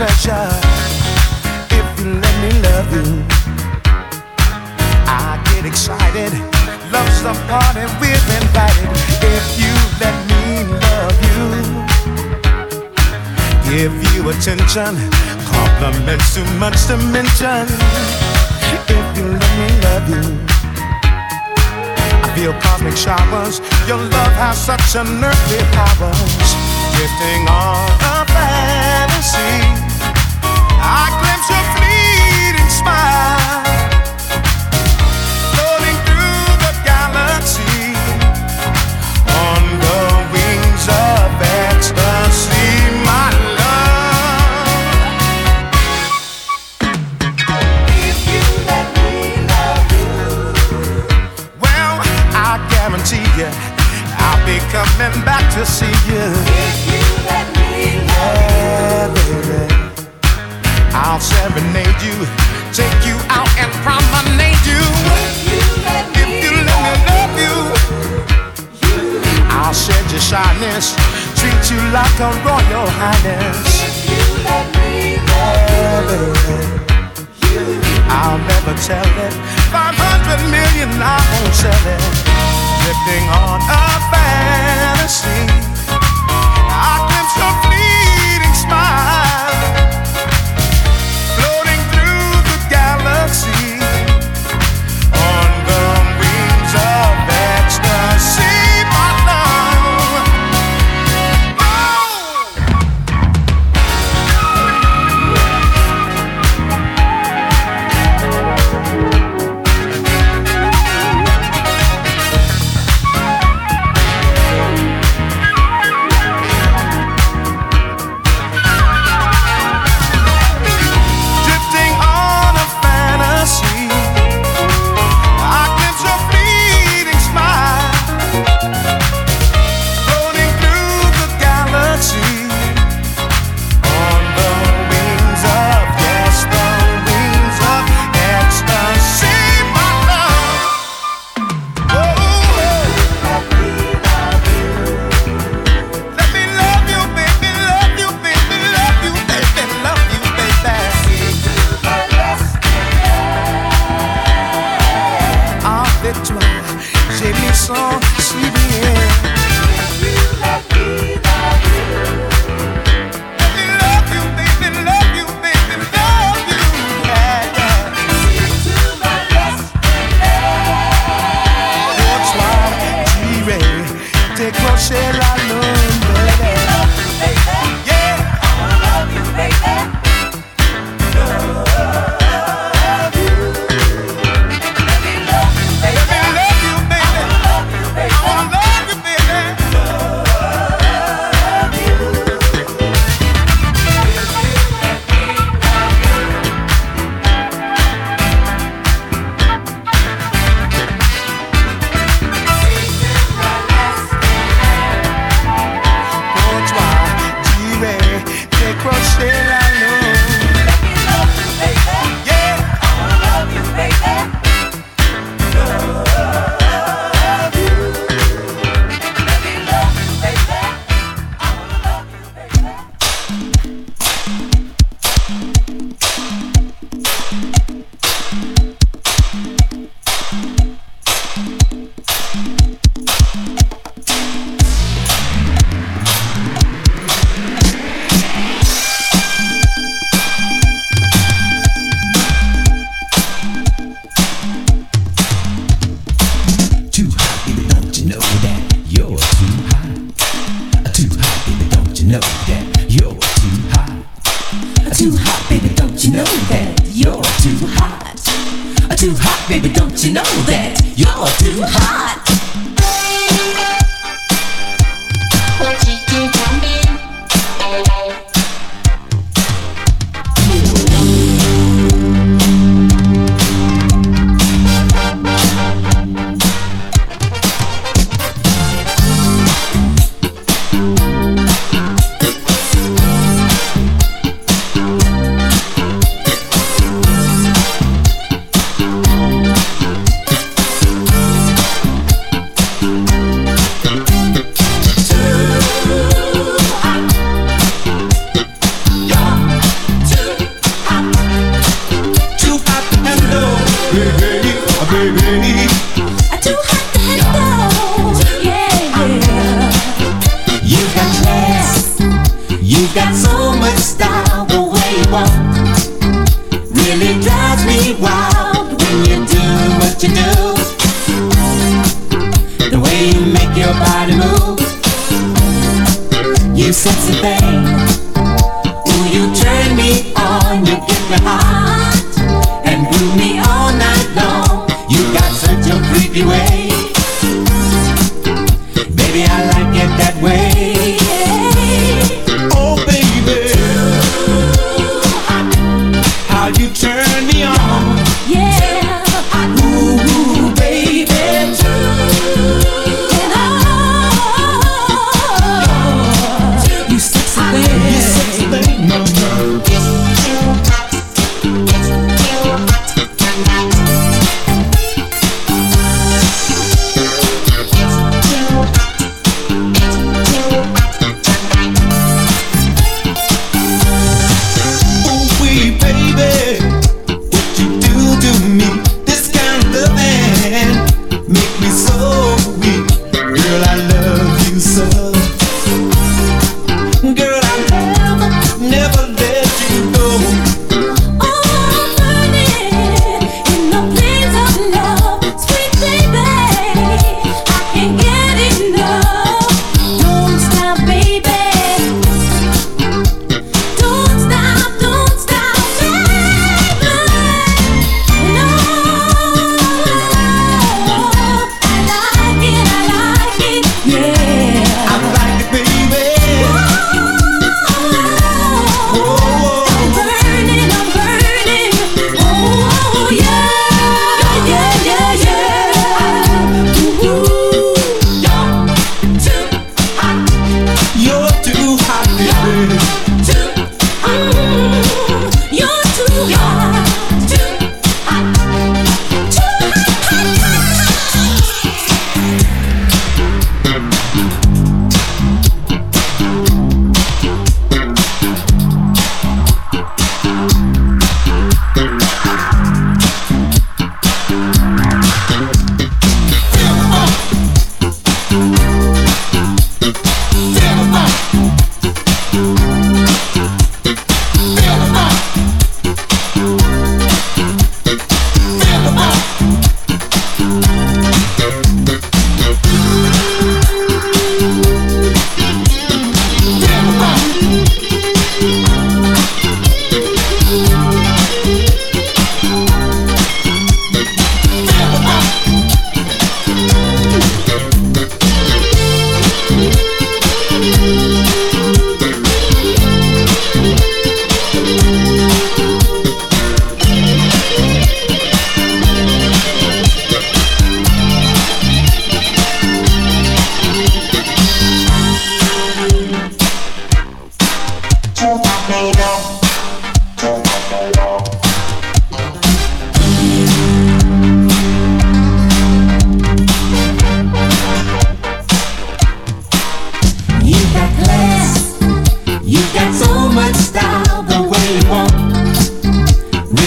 touch said your shyness treat you like a royal highness. You let me love you, I'll never tell it. 500 million, I won't sell it. Drifting on a fantasy.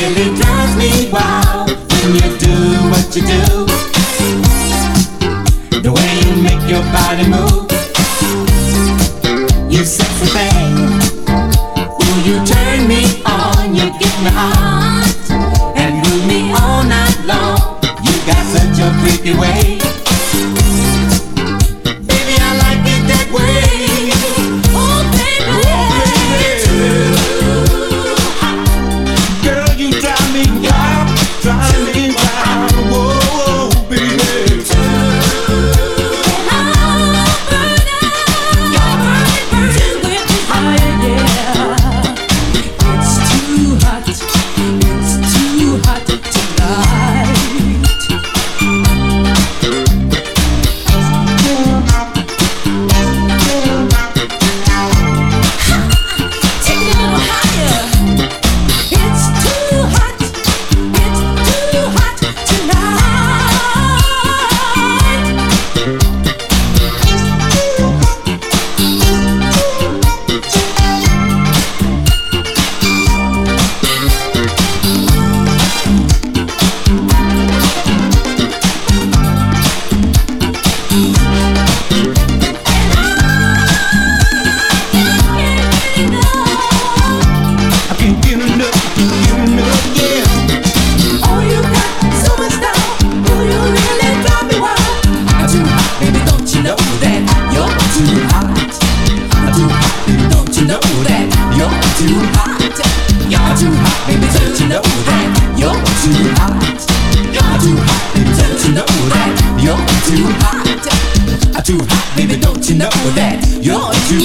really drives me wild when you do what you do. The way you make your body move, you sexy thing. Will you turn me on? You get me hot and move me all night long. You got such a freaky way.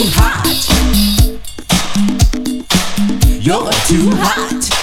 Hot? You're too hot.